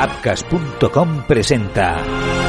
Apcas.com presenta.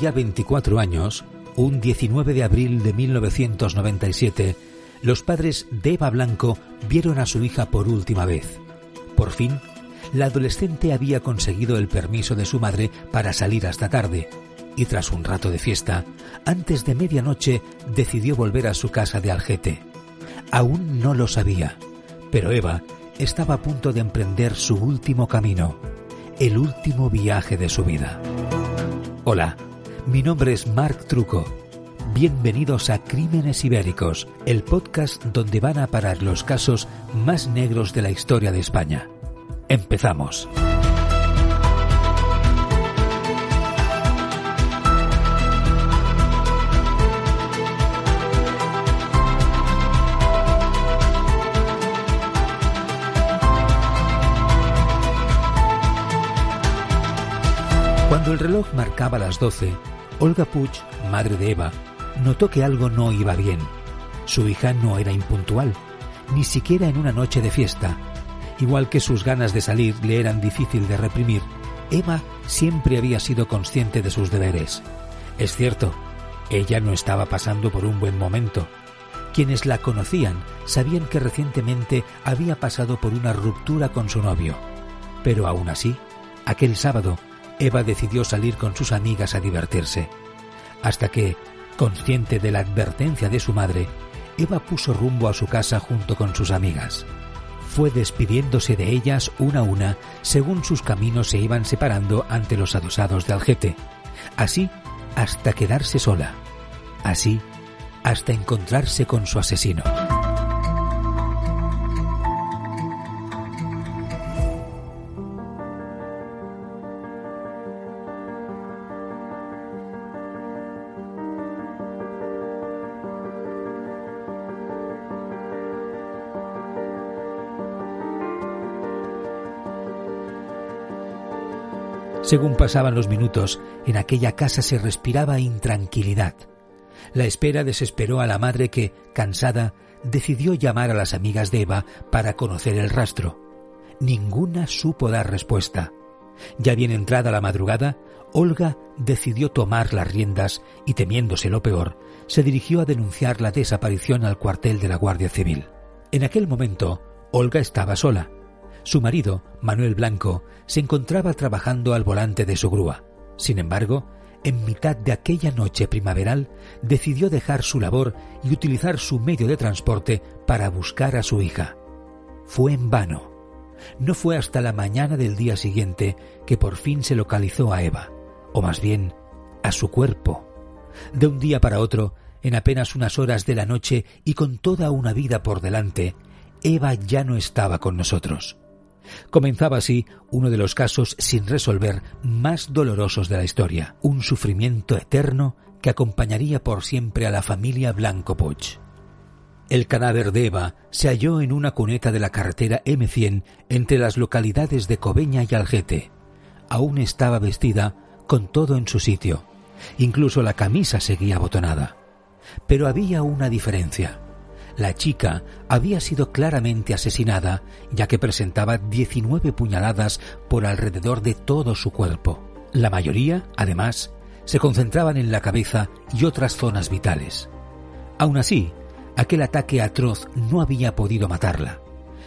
Ya 24 años, un 19 de abril de 1997, los padres de Eva Blanco vieron a su hija por última vez. Por fin, la adolescente había conseguido el permiso de su madre para salir hasta tarde, y tras un rato de fiesta, antes de medianoche decidió volver a su casa de Algete. Aún no lo sabía, pero Eva estaba a punto de emprender su último camino, el último viaje de su vida. Hola, mi nombre es Marc Truco. Bienvenidos a Crímenes Ibéricos, el podcast donde van a parar los casos más negros de la historia de España. Empezamos. Cuando el reloj marcaba las doce, Olga Puig, madre de Eva, notó que algo no iba bien. Su hija no era impuntual, ni siquiera en una noche de fiesta. Igual que sus ganas de salir le eran difícil de reprimir, Eva siempre había sido consciente de sus deberes. Es cierto, ella no estaba pasando por un buen momento. Quienes la conocían sabían que recientemente había pasado por una ruptura con su novio. Pero aún así, aquel sábado, Eva decidió salir con sus amigas a divertirse. Hasta que, consciente de la advertencia de su madre, Eva puso rumbo a su casa junto con sus amigas. Fue despidiéndose de ellas una a una según sus caminos se iban separando ante los adosados de Algete. Así hasta quedarse sola. Así hasta encontrarse con su asesino. Según pasaban los minutos, en aquella casa se respiraba intranquilidad. La espera desesperó a la madre que, cansada, decidió llamar a las amigas de Eva para conocer el rastro. Ninguna supo dar respuesta. Ya bien entrada la madrugada, Olga decidió tomar las riendas y, temiéndose lo peor, se dirigió a denunciar la desaparición al cuartel de la Guardia Civil. En aquel momento, Olga estaba sola. Su marido, Manuel Blanco, se encontraba trabajando al volante de su grúa. Sin embargo, en mitad de aquella noche primaveral, decidió dejar su labor y utilizar su medio de transporte para buscar a su hija. Fue en vano. No fue hasta la mañana del día siguiente que por fin se localizó a Eva, o más bien, a su cuerpo. De un día para otro, en apenas unas horas de la noche y con toda una vida por delante, Eva ya no estaba con nosotros. Comenzaba así uno de los casos sin resolver más dolorosos de la historia, un sufrimiento eterno que acompañaría por siempre a la familia Blanco Poch. El cadáver de Eva se halló en una cuneta de la carretera M100 entre las localidades de Cobeña y Algete. Aún estaba vestida con todo en su sitio. Incluso la camisa seguía abotonada. Pero había una diferencia. La chica había sido claramente asesinada, ya que presentaba 19 puñaladas por alrededor de todo su cuerpo. La mayoría, además, se concentraban en la cabeza y otras zonas vitales. Aún así, aquel ataque atroz no había podido matarla.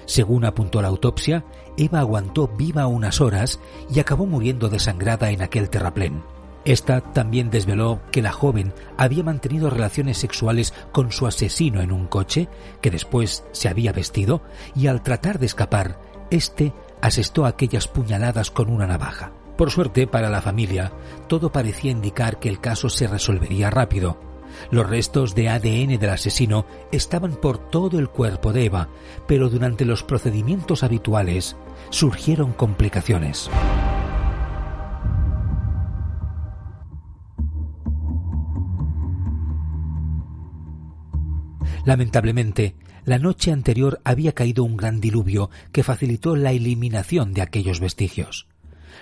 Según apuntó la autopsia, Eva aguantó viva unas horas y acabó muriendo desangrada en aquel terraplén. Esta también desveló que la joven había mantenido relaciones sexuales con su asesino en un coche, que después se había vestido, y al tratar de escapar, éste asestó aquellas puñaladas con una navaja. Por suerte para la familia, todo parecía indicar que el caso se resolvería rápido. Los restos de ADN del asesino estaban por todo el cuerpo de Eva, pero durante los procedimientos habituales surgieron complicaciones. Lamentablemente, la noche anterior había caído un gran diluvio que facilitó la eliminación de aquellos vestigios.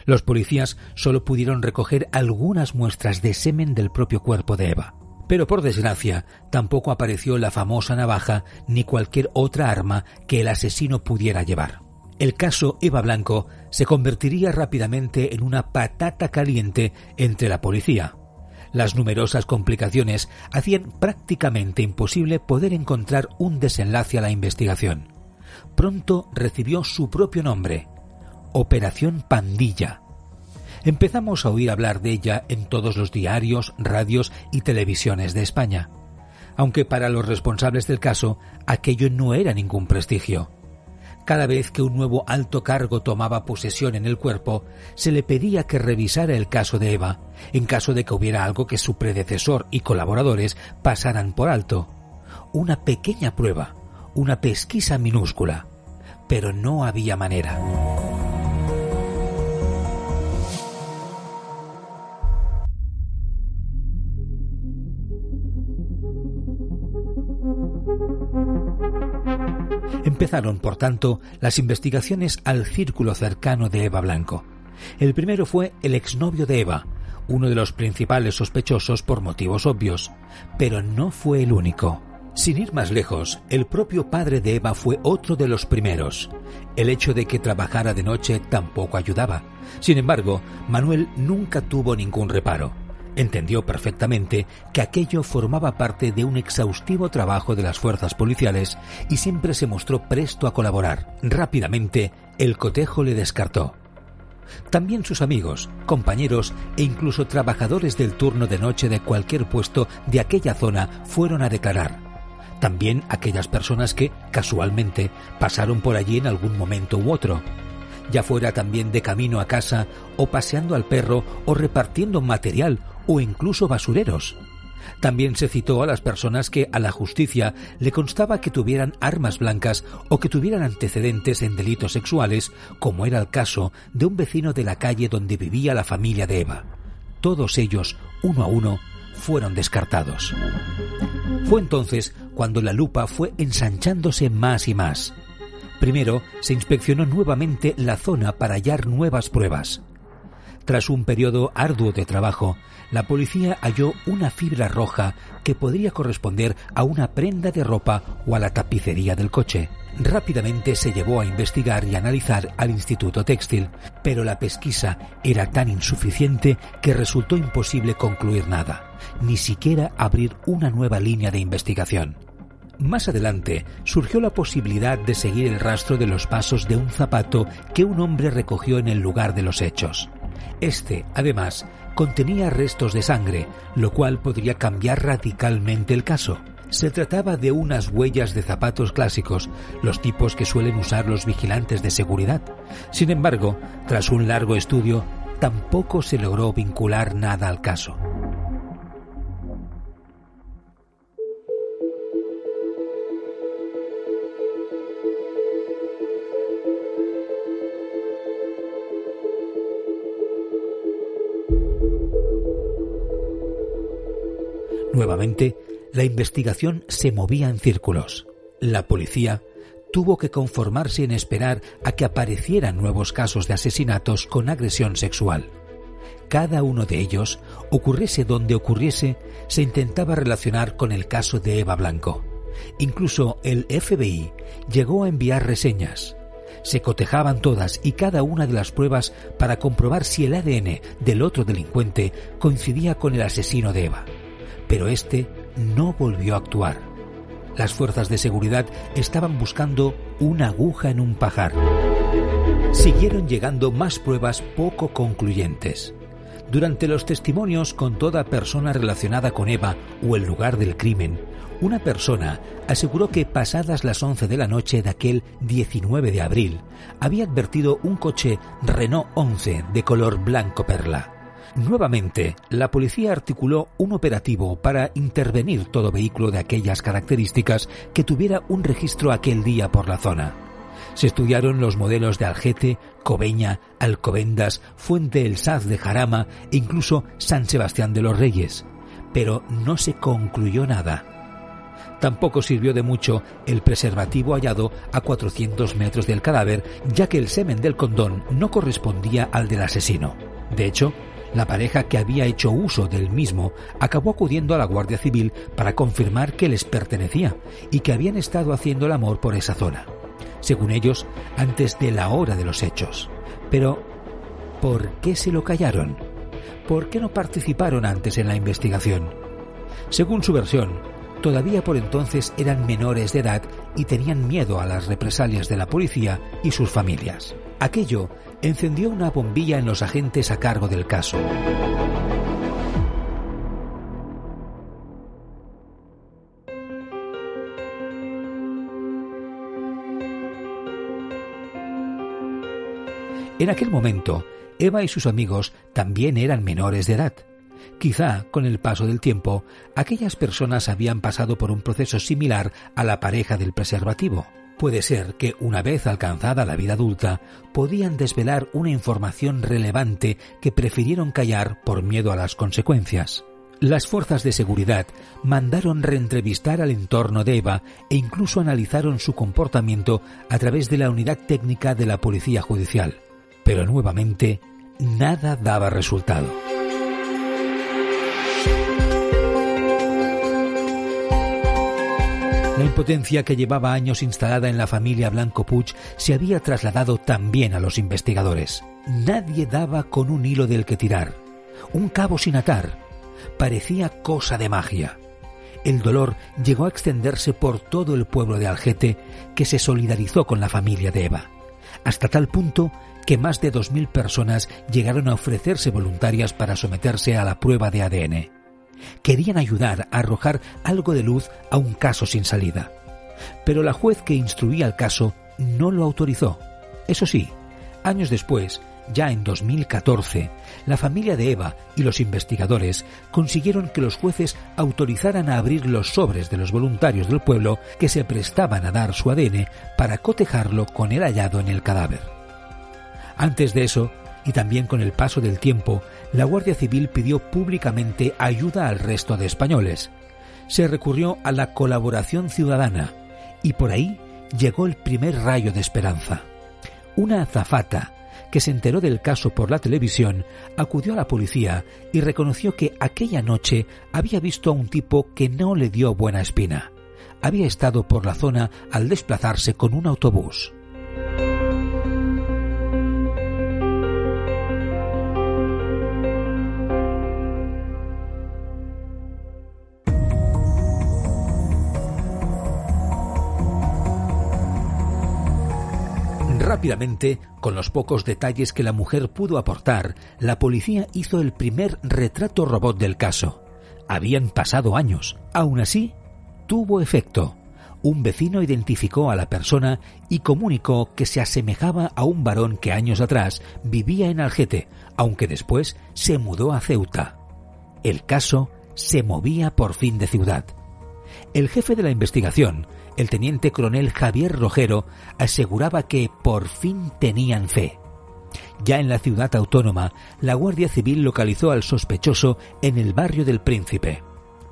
Los policías solo pudieron recoger algunas muestras de semen del propio cuerpo de Eva. Pero por desgracia, tampoco apareció la famosa navaja ni cualquier otra arma que el asesino pudiera llevar. El caso Eva Blanco se convertiría rápidamente en una patata caliente entre la policía. Las numerosas complicaciones hacían prácticamente imposible poder encontrar un desenlace a la investigación. Pronto recibió su propio nombre, Operación Pandilla. Empezamos a oír hablar de ella en todos los diarios, radios y televisiones de España, aunque para los responsables del caso aquello no era ningún prestigio. Cada vez que un nuevo alto cargo tomaba posesión en el cuerpo, se le pedía que revisara el caso de Eva, en caso de que hubiera algo que su predecesor y colaboradores pasaran por alto. Una pequeña prueba, una pesquisa minúscula, pero no había manera. Empezaron, por tanto, las investigaciones al círculo cercano de Eva Blanco. El primero fue el exnovio de Eva, uno de los principales sospechosos por motivos obvios, pero no fue el único. Sin ir más lejos, el propio padre de Eva fue otro de los primeros. El hecho de que trabajara de noche tampoco ayudaba. Sin embargo, Manuel nunca tuvo ningún reparo entendió perfectamente que aquello formaba parte de un exhaustivo trabajo de las fuerzas policiales y siempre se mostró presto a colaborar. Rápidamente, el cotejo le descartó. También sus amigos, compañeros e incluso trabajadores del turno de noche de cualquier puesto de aquella zona fueron a declarar. También aquellas personas que, casualmente, pasaron por allí en algún momento u otro ya fuera también de camino a casa o paseando al perro o repartiendo material o incluso basureros. También se citó a las personas que a la justicia le constaba que tuvieran armas blancas o que tuvieran antecedentes en delitos sexuales, como era el caso de un vecino de la calle donde vivía la familia de Eva. Todos ellos, uno a uno, fueron descartados. Fue entonces cuando la lupa fue ensanchándose más y más. Primero se inspeccionó nuevamente la zona para hallar nuevas pruebas. Tras un periodo arduo de trabajo, la policía halló una fibra roja que podría corresponder a una prenda de ropa o a la tapicería del coche. Rápidamente se llevó a investigar y analizar al Instituto Textil, pero la pesquisa era tan insuficiente que resultó imposible concluir nada, ni siquiera abrir una nueva línea de investigación. Más adelante surgió la posibilidad de seguir el rastro de los pasos de un zapato que un hombre recogió en el lugar de los hechos. Este, además, contenía restos de sangre, lo cual podría cambiar radicalmente el caso. Se trataba de unas huellas de zapatos clásicos, los tipos que suelen usar los vigilantes de seguridad. Sin embargo, tras un largo estudio, tampoco se logró vincular nada al caso. Nuevamente, la investigación se movía en círculos. La policía tuvo que conformarse en esperar a que aparecieran nuevos casos de asesinatos con agresión sexual. Cada uno de ellos, ocurriese donde ocurriese, se intentaba relacionar con el caso de Eva Blanco. Incluso el FBI llegó a enviar reseñas. Se cotejaban todas y cada una de las pruebas para comprobar si el ADN del otro delincuente coincidía con el asesino de Eva pero este no volvió a actuar. Las fuerzas de seguridad estaban buscando una aguja en un pajar. Siguieron llegando más pruebas poco concluyentes. Durante los testimonios con toda persona relacionada con Eva o el lugar del crimen, una persona aseguró que pasadas las 11 de la noche de aquel 19 de abril, había advertido un coche Renault 11 de color blanco perla. Nuevamente, la policía articuló un operativo para intervenir todo vehículo de aquellas características que tuviera un registro aquel día por la zona. Se estudiaron los modelos de Algete, Cobeña, Alcobendas, Fuente el Saz de Jarama e incluso San Sebastián de los Reyes, pero no se concluyó nada. Tampoco sirvió de mucho el preservativo hallado a 400 metros del cadáver, ya que el semen del condón no correspondía al del asesino. De hecho, la pareja que había hecho uso del mismo acabó acudiendo a la Guardia Civil para confirmar que les pertenecía y que habían estado haciendo el amor por esa zona, según ellos, antes de la hora de los hechos. Pero, ¿por qué se lo callaron? ¿Por qué no participaron antes en la investigación? Según su versión, todavía por entonces eran menores de edad y tenían miedo a las represalias de la policía y sus familias. Aquello encendió una bombilla en los agentes a cargo del caso. En aquel momento, Eva y sus amigos también eran menores de edad. Quizá, con el paso del tiempo, aquellas personas habían pasado por un proceso similar a la pareja del preservativo. Puede ser que, una vez alcanzada la vida adulta, podían desvelar una información relevante que prefirieron callar por miedo a las consecuencias. Las fuerzas de seguridad mandaron reentrevistar al entorno de Eva e incluso analizaron su comportamiento a través de la unidad técnica de la Policía Judicial. Pero nuevamente, nada daba resultado. La impotencia que llevaba años instalada en la familia Blanco Puig se había trasladado también a los investigadores. Nadie daba con un hilo del que tirar, un cabo sin atar. Parecía cosa de magia. El dolor llegó a extenderse por todo el pueblo de Algete, que se solidarizó con la familia de Eva, hasta tal punto que más de 2.000 personas llegaron a ofrecerse voluntarias para someterse a la prueba de ADN querían ayudar a arrojar algo de luz a un caso sin salida. Pero la juez que instruía el caso no lo autorizó. Eso sí, años después, ya en 2014, la familia de Eva y los investigadores consiguieron que los jueces autorizaran a abrir los sobres de los voluntarios del pueblo que se prestaban a dar su ADN para cotejarlo con el hallado en el cadáver. Antes de eso, y también con el paso del tiempo, la Guardia Civil pidió públicamente ayuda al resto de españoles. Se recurrió a la colaboración ciudadana y por ahí llegó el primer rayo de esperanza. Una azafata que se enteró del caso por la televisión acudió a la policía y reconoció que aquella noche había visto a un tipo que no le dio buena espina. Había estado por la zona al desplazarse con un autobús. Con los pocos detalles que la mujer pudo aportar, la policía hizo el primer retrato robot del caso. Habían pasado años. Aún así, tuvo efecto. Un vecino identificó a la persona y comunicó que se asemejaba a un varón que años atrás vivía en Algete, aunque después se mudó a Ceuta. El caso se movía por fin de ciudad. El jefe de la investigación, el teniente coronel Javier Rojero aseguraba que por fin tenían fe. Ya en la ciudad autónoma, la Guardia Civil localizó al sospechoso en el barrio del Príncipe.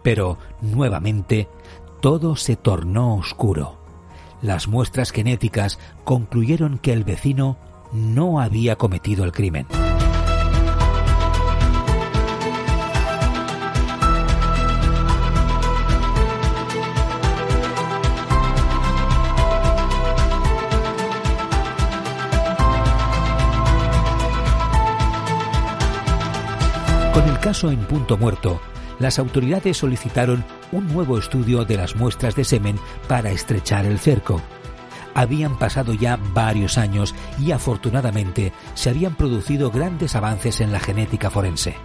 Pero, nuevamente, todo se tornó oscuro. Las muestras genéticas concluyeron que el vecino no había cometido el crimen. Caso en punto muerto, las autoridades solicitaron un nuevo estudio de las muestras de semen para estrechar el cerco. Habían pasado ya varios años y afortunadamente se habían producido grandes avances en la genética forense.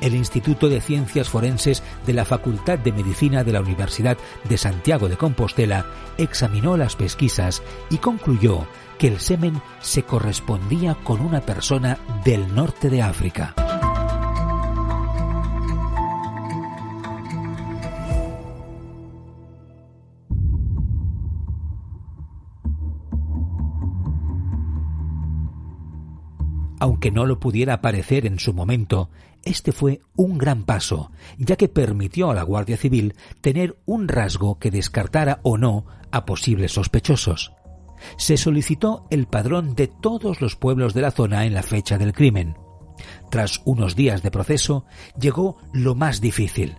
El Instituto de Ciencias Forenses de la Facultad de Medicina de la Universidad de Santiago de Compostela examinó las pesquisas y concluyó que el semen se correspondía con una persona del norte de África. Aunque no lo pudiera parecer en su momento, este fue un gran paso, ya que permitió a la Guardia Civil tener un rasgo que descartara o no a posibles sospechosos. Se solicitó el padrón de todos los pueblos de la zona en la fecha del crimen. Tras unos días de proceso, llegó lo más difícil.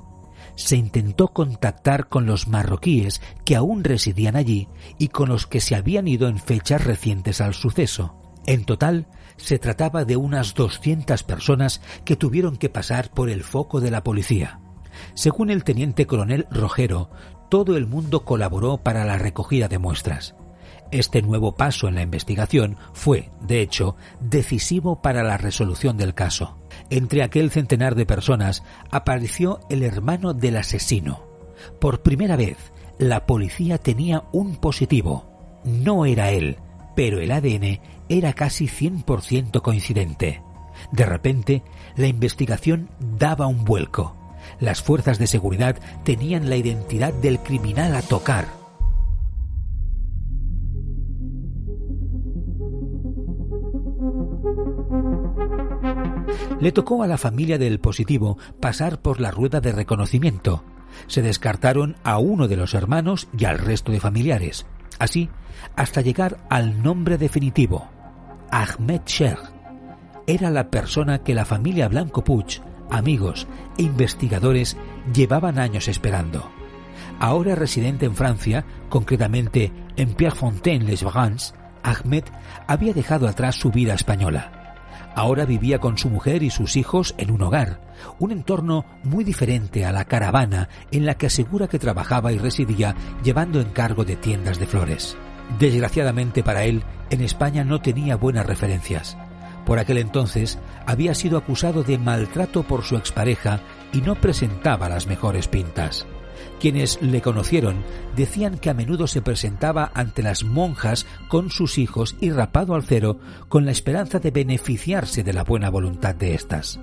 Se intentó contactar con los marroquíes que aún residían allí y con los que se habían ido en fechas recientes al suceso. En total, se trataba de unas 200 personas que tuvieron que pasar por el foco de la policía. Según el teniente coronel Rojero, todo el mundo colaboró para la recogida de muestras. Este nuevo paso en la investigación fue, de hecho, decisivo para la resolución del caso. Entre aquel centenar de personas apareció el hermano del asesino. Por primera vez, la policía tenía un positivo. No era él, pero el ADN era casi 100% coincidente. De repente, la investigación daba un vuelco. Las fuerzas de seguridad tenían la identidad del criminal a tocar. Le tocó a la familia del positivo pasar por la rueda de reconocimiento. Se descartaron a uno de los hermanos y al resto de familiares. Así, hasta llegar al nombre definitivo, Ahmed Sheikh. Era la persona que la familia Blanco Puig, amigos e investigadores llevaban años esperando. Ahora residente en Francia, concretamente en Pierrefontaine-les-Vagans, Ahmed había dejado atrás su vida española. Ahora vivía con su mujer y sus hijos en un hogar, un entorno muy diferente a la caravana en la que asegura que trabajaba y residía llevando encargo de tiendas de flores. Desgraciadamente para él, en España no tenía buenas referencias. Por aquel entonces había sido acusado de maltrato por su expareja y no presentaba las mejores pintas. Quienes le conocieron decían que a menudo se presentaba ante las monjas con sus hijos y rapado al cero con la esperanza de beneficiarse de la buena voluntad de éstas.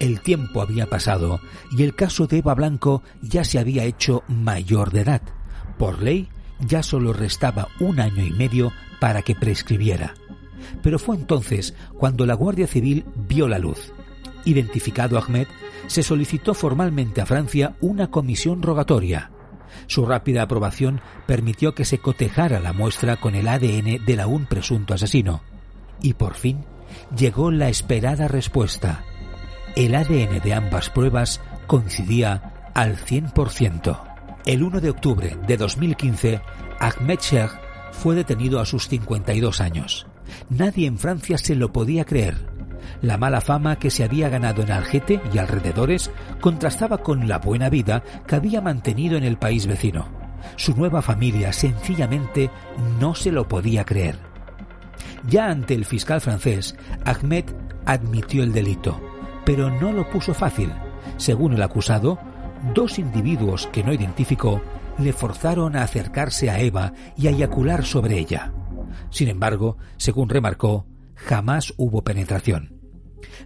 El tiempo había pasado y el caso de Eva Blanco ya se había hecho mayor de edad. Por ley, ya solo restaba un año y medio para que prescribiera. Pero fue entonces cuando la Guardia Civil vio la luz. Identificado Ahmed, se solicitó formalmente a Francia una comisión rogatoria. Su rápida aprobación permitió que se cotejara la muestra con el ADN del aún presunto asesino. Y por fin llegó la esperada respuesta. El ADN de ambas pruebas coincidía al 100%. El 1 de octubre de 2015, Ahmed Sheikh fue detenido a sus 52 años. Nadie en Francia se lo podía creer. La mala fama que se había ganado en Algete y alrededores contrastaba con la buena vida que había mantenido en el país vecino. Su nueva familia sencillamente no se lo podía creer. Ya ante el fiscal francés, Ahmed admitió el delito, pero no lo puso fácil. Según el acusado, dos individuos que no identificó le forzaron a acercarse a Eva y a eyacular sobre ella. Sin embargo, según remarcó, jamás hubo penetración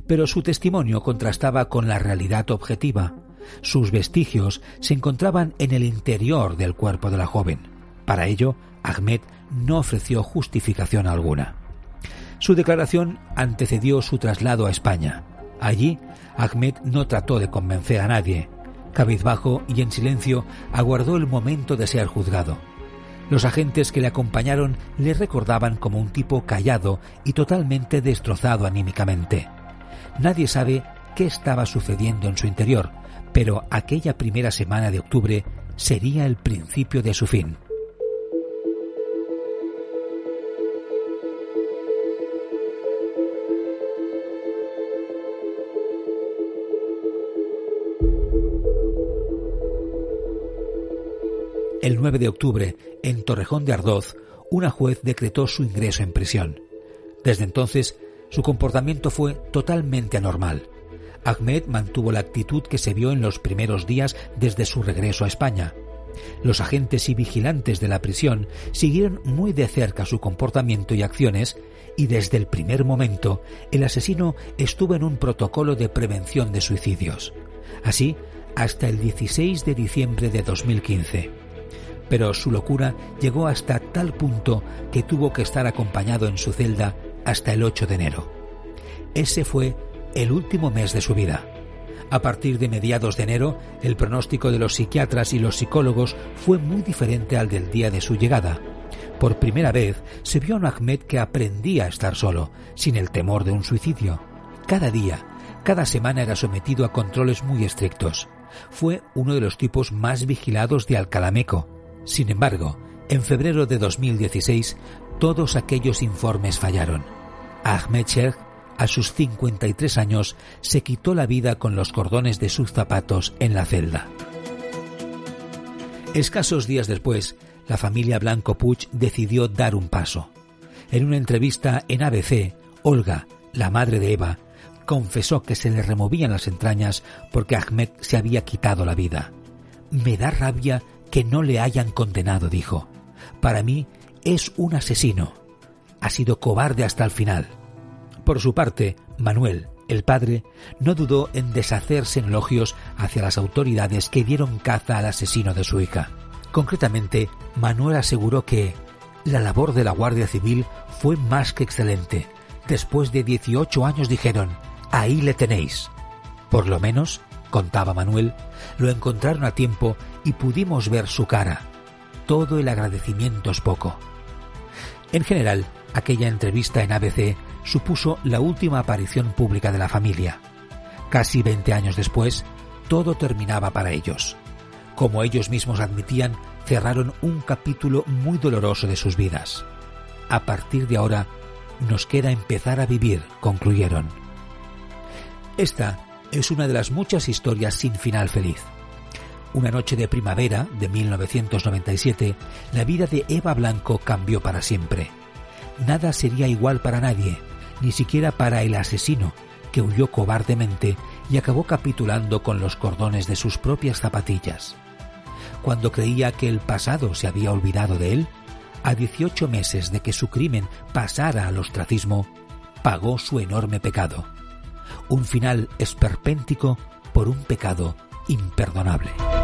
pero su testimonio contrastaba con la realidad objetiva. Sus vestigios se encontraban en el interior del cuerpo de la joven. Para ello, Ahmed no ofreció justificación alguna. Su declaración antecedió su traslado a España. Allí, Ahmed no trató de convencer a nadie. Cabizbajo y en silencio aguardó el momento de ser juzgado. Los agentes que le acompañaron le recordaban como un tipo callado y totalmente destrozado anímicamente. Nadie sabe qué estaba sucediendo en su interior, pero aquella primera semana de octubre sería el principio de su fin. El 9 de octubre, en Torrejón de Ardoz, una juez decretó su ingreso en prisión. Desde entonces, su comportamiento fue totalmente anormal. Ahmed mantuvo la actitud que se vio en los primeros días desde su regreso a España. Los agentes y vigilantes de la prisión siguieron muy de cerca su comportamiento y acciones y desde el primer momento el asesino estuvo en un protocolo de prevención de suicidios. Así, hasta el 16 de diciembre de 2015. Pero su locura llegó hasta tal punto que tuvo que estar acompañado en su celda hasta el 8 de enero. Ese fue el último mes de su vida. A partir de mediados de enero, el pronóstico de los psiquiatras y los psicólogos fue muy diferente al del día de su llegada. Por primera vez se vio a un Ahmed que aprendía a estar solo, sin el temor de un suicidio. Cada día, cada semana era sometido a controles muy estrictos. Fue uno de los tipos más vigilados de Alcalameco. Sin embargo, en febrero de 2016, todos aquellos informes fallaron. Ahmed Sheikh, a sus 53 años, se quitó la vida con los cordones de sus zapatos en la celda. Escasos días después, la familia Blanco Puch decidió dar un paso. En una entrevista en ABC, Olga, la madre de Eva, confesó que se le removían las entrañas porque Ahmed se había quitado la vida. Me da rabia que no le hayan condenado, dijo. Para mí es un asesino. Ha sido cobarde hasta el final. Por su parte, Manuel, el padre, no dudó en deshacerse en elogios hacia las autoridades que dieron caza al asesino de su hija. Concretamente, Manuel aseguró que la labor de la Guardia Civil fue más que excelente. Después de 18 años dijeron, ahí le tenéis. Por lo menos, contaba Manuel, lo encontraron a tiempo y pudimos ver su cara. Todo el agradecimiento es poco. En general, aquella entrevista en ABC supuso la última aparición pública de la familia. Casi 20 años después, todo terminaba para ellos. Como ellos mismos admitían, cerraron un capítulo muy doloroso de sus vidas. A partir de ahora, nos queda empezar a vivir, concluyeron. Esta es una de las muchas historias sin final feliz. Una noche de primavera de 1997, la vida de Eva Blanco cambió para siempre. Nada sería igual para nadie, ni siquiera para el asesino, que huyó cobardemente y acabó capitulando con los cordones de sus propias zapatillas. Cuando creía que el pasado se había olvidado de él, a 18 meses de que su crimen pasara al ostracismo, pagó su enorme pecado. Un final esperpéntico por un pecado imperdonable.